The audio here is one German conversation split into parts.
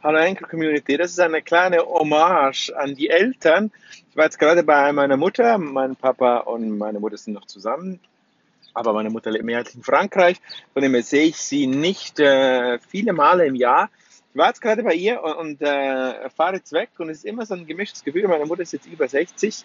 Hallo Enkel Community, das ist eine kleine Hommage an die Eltern. Ich war jetzt gerade bei meiner Mutter, mein Papa und meine Mutter sind noch zusammen, aber meine Mutter lebt mehrheitlich in Frankreich, von dem her sehe ich sie nicht äh, viele Male im Jahr. Ich war jetzt gerade bei ihr und, und äh, fahre jetzt weg und es ist immer so ein gemischtes Gefühl. Meine Mutter ist jetzt über 60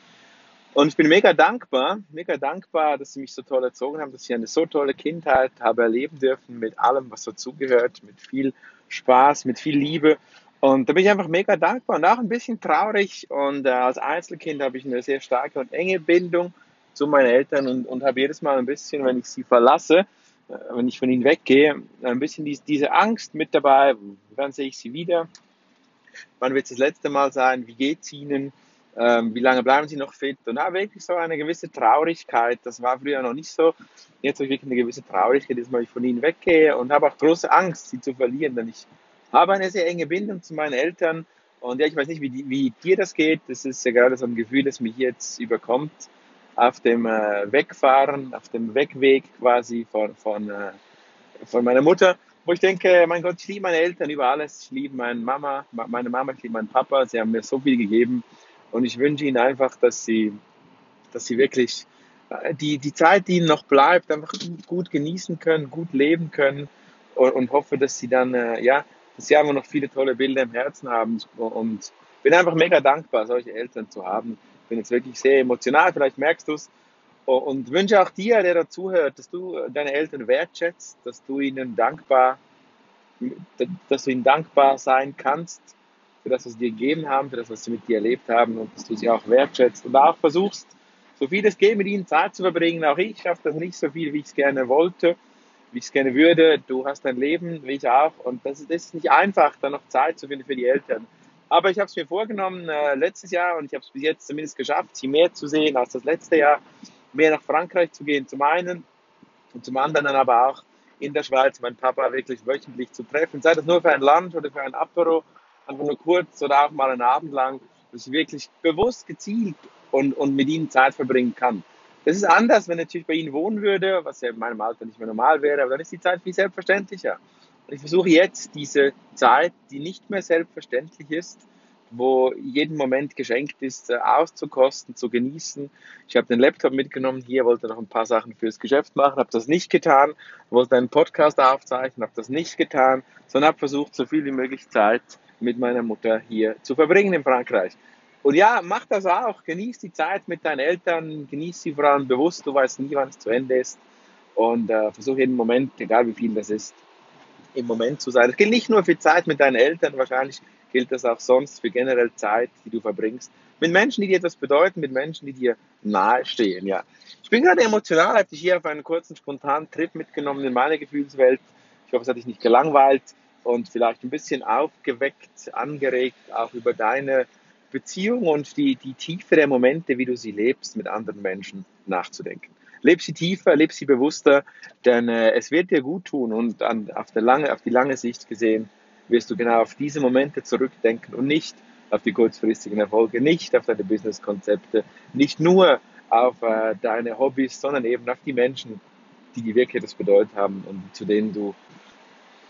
und ich bin mega dankbar, mega dankbar, dass sie mich so toll erzogen haben, dass ich eine so tolle Kindheit habe erleben dürfen mit allem, was dazugehört, mit viel Spaß, mit viel Liebe. Und da bin ich einfach mega dankbar und auch ein bisschen traurig. Und äh, als Einzelkind habe ich eine sehr starke und enge Bindung zu meinen Eltern und, und habe jedes Mal ein bisschen, wenn ich sie verlasse, äh, wenn ich von ihnen weggehe, ein bisschen dies, diese Angst mit dabei. Wann sehe ich sie wieder? Wann wird es das letzte Mal sein? Wie geht es ihnen? Ähm, wie lange bleiben sie noch fit? Und da wirklich so eine gewisse Traurigkeit. Das war früher noch nicht so. Jetzt habe ich wirklich eine gewisse Traurigkeit, dass ich von ihnen weggehe und habe auch große Angst, sie zu verlieren, denn ich habe eine sehr enge Bindung zu meinen Eltern. Und ja, ich weiß nicht, wie, die, wie dir das geht. Das ist ja gerade so ein Gefühl, das mich jetzt überkommt auf dem äh, Wegfahren, auf dem Wegweg quasi von, von, äh, von meiner Mutter, wo ich denke, mein Gott, ich liebe meine Eltern über alles. Ich liebe meine Mama, meine Mama, ich liebe meinen Papa. Sie haben mir so viel gegeben. Und ich wünsche ihnen einfach, dass sie, dass sie wirklich äh, die, die Zeit, die ihnen noch bleibt, einfach gut genießen können, gut leben können und, und hoffe, dass sie dann, äh, ja, dass sie einfach noch viele tolle Bilder im Herzen haben und bin einfach mega dankbar, solche Eltern zu haben. Bin jetzt wirklich sehr emotional, vielleicht merkst du es. Und wünsche auch dir, der dazuhört, dass du deine Eltern wertschätzt, dass du ihnen dankbar, dass du ihnen dankbar sein kannst für das, was sie dir gegeben haben, für das, was sie mit dir erlebt haben und dass du sie auch wertschätzt und auch versuchst, so viel es geht, mit ihnen Zeit zu verbringen. Auch ich schaffe das nicht so viel, wie ich es gerne wollte, wie ich es gerne würde. Du hast dein Leben, wie ich auch. Und das ist, das ist nicht einfach, da noch Zeit zu finden für die Eltern. Aber ich habe es mir vorgenommen äh, letztes Jahr und ich habe es bis jetzt zumindest geschafft, sie mehr zu sehen als das letzte Jahr, mehr nach Frankreich zu gehen, zum einen und zum anderen aber auch in der Schweiz meinen Papa wirklich wöchentlich zu treffen, sei das nur für ein Land oder für ein Apero einfach nur kurz oder auch mal einen Abend lang, dass ich wirklich bewusst gezielt und, und mit ihnen Zeit verbringen kann. Das ist anders, wenn ich natürlich bei ihnen wohnen würde, was ja in meinem Alter nicht mehr normal wäre, aber dann ist die Zeit viel selbstverständlicher. Und ich versuche jetzt diese Zeit, die nicht mehr selbstverständlich ist, wo jeden Moment geschenkt ist, äh, auszukosten, zu genießen. Ich habe den Laptop mitgenommen hier, wollte noch ein paar Sachen fürs Geschäft machen, habe das nicht getan, wollte einen Podcast aufzeichnen, habe das nicht getan, sondern habe versucht, so viel wie möglich Zeit mit meiner Mutter hier zu verbringen in Frankreich. Und ja, mach das auch. Genieß die Zeit mit deinen Eltern, genieß sie vor allem bewusst. Du weißt nie, wann es zu Ende ist. Und äh, versuch jeden Moment, egal wie viel das ist, im Moment zu sein. Das gilt nicht nur für Zeit mit deinen Eltern, wahrscheinlich gilt das auch sonst für generell Zeit, die du verbringst. Mit Menschen, die dir etwas bedeuten, mit Menschen, die dir nahestehen. Ja. Ich bin gerade emotional, habe dich hier auf einen kurzen, spontanen Trip mitgenommen in meine Gefühlswelt. Ich hoffe, es hat dich nicht gelangweilt und vielleicht ein bisschen aufgeweckt, angeregt, auch über deine Beziehung und die, die Tiefe der Momente, wie du sie lebst, mit anderen Menschen nachzudenken. Leb sie tiefer, leb sie bewusster, denn äh, es wird dir gut tun und an, auf, der lange, auf die lange Sicht gesehen wirst du genau auf diese Momente zurückdenken und nicht auf die kurzfristigen Erfolge, nicht auf deine Businesskonzepte, nicht nur auf äh, deine Hobbys, sondern eben auf die Menschen, die dir wirklich etwas bedeutet haben und zu denen du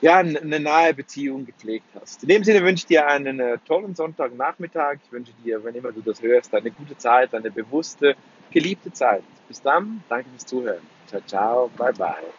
ja, eine nahe Beziehung gepflegt hast. In dem Sinne wünsche ich dir einen äh, tollen Sonntagnachmittag. Ich wünsche dir, wenn immer du das hörst, eine gute Zeit, eine bewusste, geliebte Zeit. Bis dann, danke fürs Zuhören. Ciao, ciao, bye, bye.